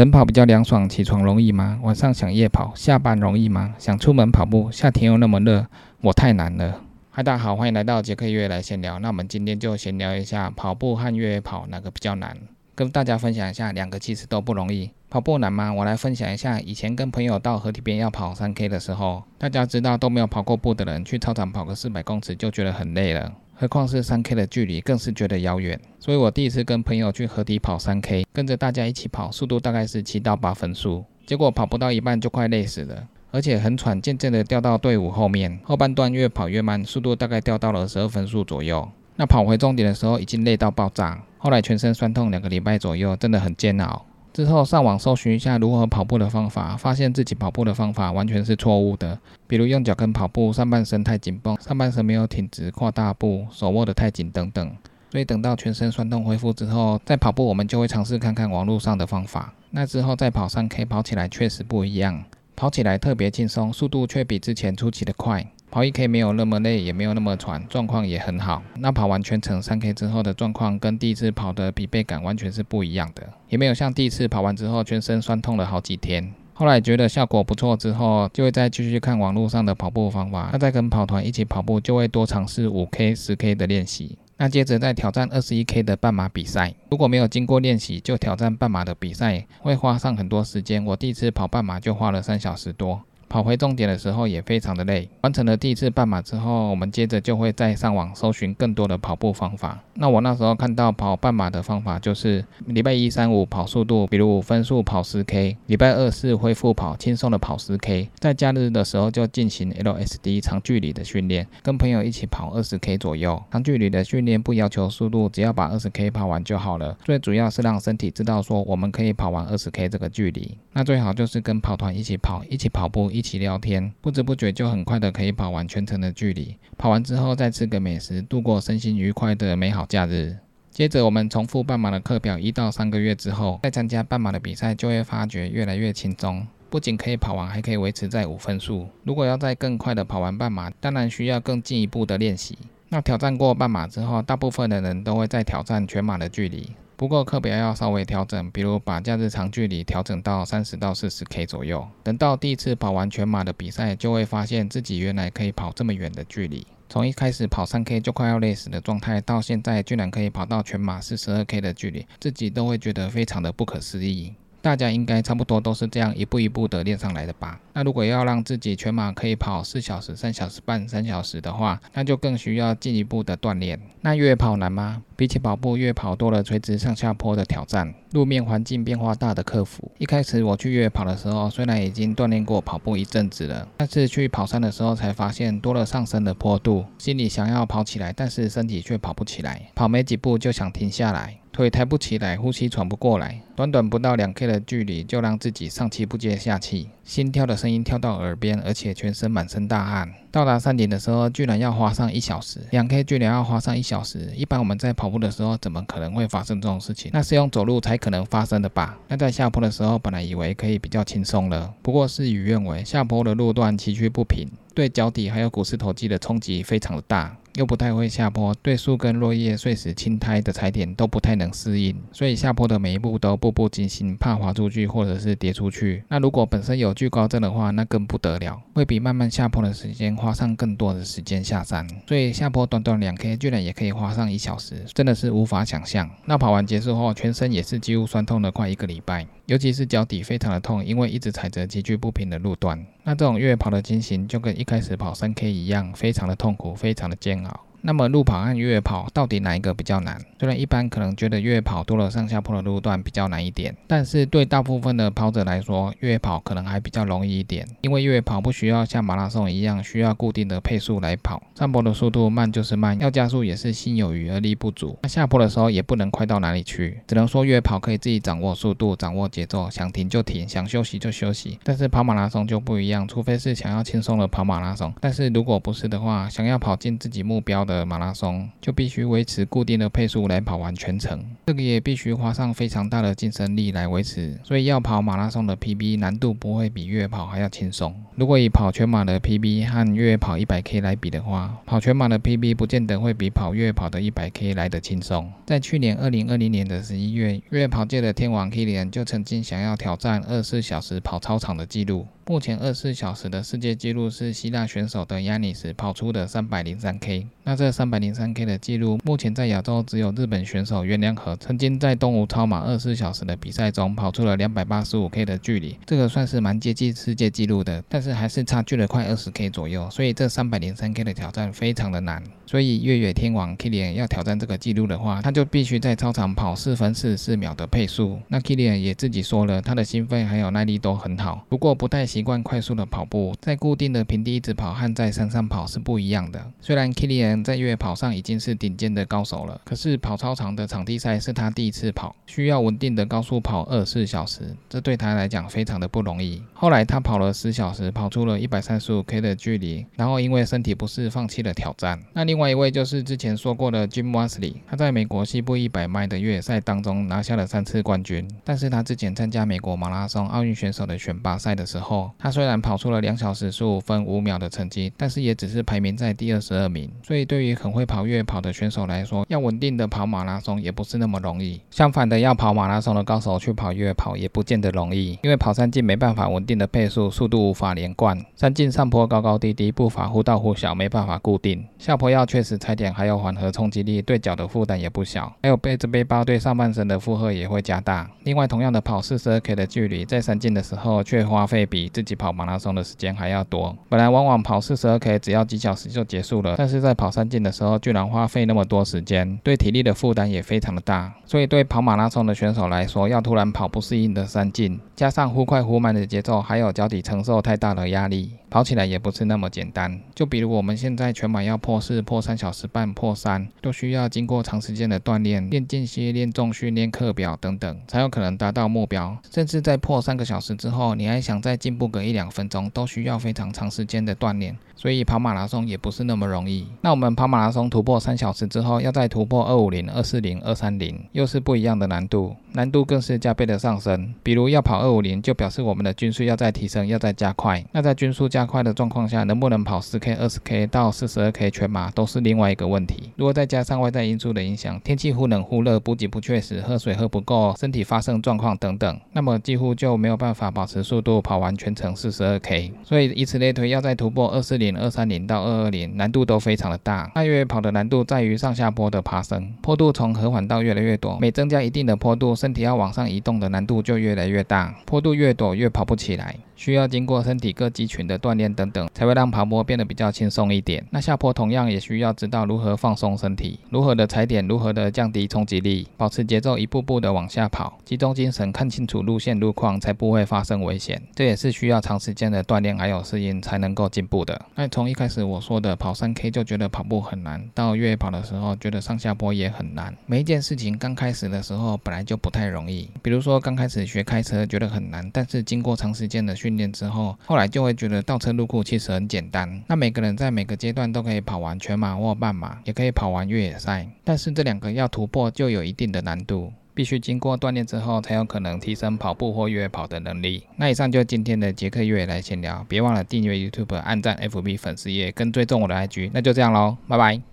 晨跑比较凉爽，起床容易吗？晚上想夜跑，下班容易吗？想出门跑步，夏天又那么热，我太难了。嗨，大家好，欢迎来到杰克约来闲聊。那我们今天就闲聊一下跑步和越野跑哪个比较难，跟大家分享一下，两个其实都不容易。跑步难吗？我来分享一下，以前跟朋友到河堤边要跑三 K 的时候，大家知道都没有跑过步的人，去操场跑个四百公尺就觉得很累了，何况是三 K 的距离，更是觉得遥远。所以我第一次跟朋友去河堤跑三 K，跟着大家一起跑，速度大概是七到八分速，结果跑不到一半就快累死了，而且很喘，渐渐的掉到队伍后面，后半段越跑越慢，速度大概掉到了十二分速左右。那跑回终点的时候，已经累到爆炸，后来全身酸痛两个礼拜左右，真的很煎熬。之后上网搜寻一下如何跑步的方法，发现自己跑步的方法完全是错误的。比如用脚跟跑步，上半身太紧绷，上半身没有挺直，跨大步，手握得太紧等等。所以等到全身酸痛恢复之后，再跑步，我们就会尝试看看网络上的方法。那之后再跑三 K，跑起来确实不一样，跑起来特别轻松，速度却比之前出奇的快。跑一 K 没有那么累，也没有那么喘，状况也很好。那跑完全程三 K 之后的状况，跟第一次跑的疲惫感完全是不一样的，也没有像第一次跑完之后全身酸痛了好几天。后来觉得效果不错之后，就会再继续看网络上的跑步方法。那再跟跑团一起跑步，就会多尝试五 K、十 K 的练习。那接着再挑战二十一 K 的半马比赛。如果没有经过练习就挑战半马的比赛，会花上很多时间。我第一次跑半马就花了三小时多。跑回终点的时候也非常的累。完成了第一次半马之后，我们接着就会再上网搜寻更多的跑步方法。那我那时候看到跑半马的方法就是礼拜一、三、五跑速度，比如分速跑十 K；礼拜二、四恢复跑轻松的跑十 K；在假日的时候就进行 LSD 长距离的训练，跟朋友一起跑二十 K 左右。长距离的训练不要求速度，只要把二十 K 跑完就好了。最主要是让身体知道说我们可以跑完二十 K 这个距离。那最好就是跟跑团一起跑，一起跑步。一一起聊天，不知不觉就很快的可以跑完全程的距离。跑完之后再吃个美食，度过身心愉快的美好假日。接着我们重复半马的课表一到三个月之后，再参加半马的比赛，就会发觉越来越轻松。不仅可以跑完，还可以维持在五分速。如果要再更快的跑完半马，当然需要更进一步的练习。那挑战过半马之后，大部分的人都会再挑战全马的距离。不过课表要稍微调整，比如把假日长距离调整到三十到四十 K 左右。等到第一次跑完全马的比赛，就会发现自己原来可以跑这么远的距离。从一开始跑三 K 就快要累死的状态，到现在居然可以跑到全马四十二 K 的距离，自己都会觉得非常的不可思议。大家应该差不多都是这样一步一步的练上来的吧？那如果要让自己全马可以跑四小时、三小时半、三小时的话，那就更需要进一步的锻炼。那越野跑难吗？比起跑步，越野跑多了垂直上下坡的挑战，路面环境变化大的克服。一开始我去越野跑的时候，虽然已经锻炼过跑步一阵子了，但是去跑山的时候才发现多了上升的坡度，心里想要跑起来，但是身体却跑不起来，跑没几步就想停下来。腿抬不起来，呼吸喘不过来，短短不到两 K 的距离就让自己上气不接下气，心跳的声音跳到耳边，而且全身满身大汗。到达山顶的时候，居然要花上一小时，两 K 居然要花上一小时。一般我们在跑步的时候，怎么可能会发生这种事情？那是用走路才可能发生的吧？那在下坡的时候，本来以为可以比较轻松了，不过事与愿违，下坡的路段崎岖不平，对脚底还有股四头肌的冲击非常的大。又不太会下坡，对树根、落叶、碎石、青苔的踩点都不太能适应，所以下坡的每一步都步步惊心，怕滑出去或者是跌出去。那如果本身有惧高症的话，那更不得了，会比慢慢下坡的时间花上更多的时间下山。所以下坡短短两 K 居然也可以花上一小时，真的是无法想象。那跑完结束后，全身也是几乎酸痛了快一个礼拜。尤其是脚底非常的痛，因为一直踩着崎岖不平的路段。那这种越野跑的情形就跟一开始跑三 K 一样，非常的痛苦，非常的煎熬。那么路跑和越野跑到底哪一个比较难？虽然一般可能觉得越野跑多了上下坡的路段比较难一点，但是对大部分的跑者来说，越野跑可能还比较容易一点。因为越野跑不需要像马拉松一样需要固定的配速来跑，上坡的速度慢就是慢，要加速也是心有余而力不足。那下坡的时候也不能快到哪里去，只能说越野跑可以自己掌握速度、掌握节奏，想停就停，想休息就休息。但是跑马拉松就不一样，除非是想要轻松的跑马拉松，但是如果不是的话，想要跑进自己目标。的马拉松就必须维持固定的配速来跑完全程，这个也必须花上非常大的精神力来维持，所以要跑马拉松的 PB 难度不会比越野跑还要轻松。如果以跑全马的 PB 和越野跑 100K 来比的话，跑全马的 PB 不见得会比跑越野跑的 100K 来得轻松。在去年2020年的11月，越野跑界的天王 Kilian 就曾经想要挑战24小时跑操场的纪录。目前二十四小时的世界纪录是希腊选手的亚尼斯跑出的三百零三 K。那这三百零三 K 的记录，目前在亚洲只有日本选手袁良和曾经在东吴超马二十四小时的比赛中跑出了两百八十五 K 的距离，这个算是蛮接近世界纪录的，但是还是差距了快二十 K 左右。所以这三百零三 K 的挑战非常的难。所以越野天王 Kilian 要挑战这个纪录的话，他就必须在操场跑四分四十四秒的配速。那 Kilian 也自己说了，他的心肺还有耐力都很好，不过不太行习惯快速的跑步，在固定的平地一直跑和在山上跑是不一样的。虽然 Kilian 在越野跑上已经是顶尖的高手了，可是跑操场的场地赛是他第一次跑，需要稳定的高速跑二十四小时，这对他来讲非常的不容易。后来他跑了十小时，跑出了一百三十五 K 的距离，然后因为身体不适放弃了挑战。那另外一位就是之前说过的 Jim Wesley，他在美国西部一百迈的越野赛当中拿下了三次冠军，但是他之前参加美国马拉松奥运选手的选拔赛的时候，他虽然跑出了两小时十五分五秒的成绩，但是也只是排名在第二十二名。所以对于很会跑越野跑的选手来说，要稳定的跑马拉松也不是那么容易。相反的，要跑马拉松的高手去跑越野跑也不见得容易，因为跑山径没办法稳定的配速，速度无法连贯，山径上坡高高低低，步伐忽大忽小，没办法固定。下坡要确实踩点，还有缓和冲击力，对脚的负担也不小。还有背着背包对上半身的负荷也会加大。另外，同样的跑四十二 K 的距离，在山径的时候却花费比自己跑马拉松的时间还要多。本来往往跑四十二 K 只要几小时就结束了，但是在跑三进的时候居然花费那么多时间，对体力的负担也非常的大。所以对跑马拉松的选手来说，要突然跑不适应的三进，加上忽快忽慢的节奏，还有脚底承受太大的压力。跑起来也不是那么简单，就比如我们现在全马要破四、破三小时半、破三，都需要经过长时间的锻炼，练间歇、练重训、练课表等等，才有可能达到目标。甚至在破三个小时之后，你还想再进步个一两分钟，都需要非常长时间的锻炼。所以跑马拉松也不是那么容易。那我们跑马拉松突破三小时之后，要再突破二五零、二四零、二三零，又是不一样的难度，难度更是加倍的上升。比如要跑二五零，就表示我们的均速要再提升，要再加快。那在均速加快的状况下，能不能跑十 K、二十 K 到四十二 K 全马，都是另外一个问题。如果再加上外在因素的影响，天气忽冷忽热，补给不确实，喝水喝不够，身体发生状况等等，那么几乎就没有办法保持速度跑完全程四十二 K。所以以此类推，要再突破二四零。二三零到二二零，难度都非常的大。大约跑的难度在于上下坡的爬升，坡度从和缓到越来越陡，每增加一定的坡度，身体要往上移动的难度就越来越大，坡度越陡越跑不起来。需要经过身体各肌群的锻炼等等，才会让跑步变得比较轻松一点。那下坡同样也需要知道如何放松身体，如何的踩点，如何的降低冲击力，保持节奏，一步步的往下跑，集中精神，看清楚路线路况，才不会发生危险。这也是需要长时间的锻炼还有适应才能够进步的。那从一开始我说的跑三 K 就觉得跑步很难，到越野跑的时候觉得上下坡也很难。每一件事情刚开始的时候本来就不太容易，比如说刚开始学开车觉得很难，但是经过长时间的训。训练之后，后来就会觉得倒车入库其实很简单。那每个人在每个阶段都可以跑完全马或半马，也可以跑完越野赛。但是这两个要突破就有一定的难度，必须经过锻炼之后才有可能提升跑步或越野跑的能力。那以上就是今天的杰克越野来闲聊，别忘了订阅 YouTube、按赞 FB 粉丝页跟追踪我的 IG。那就这样喽，拜拜。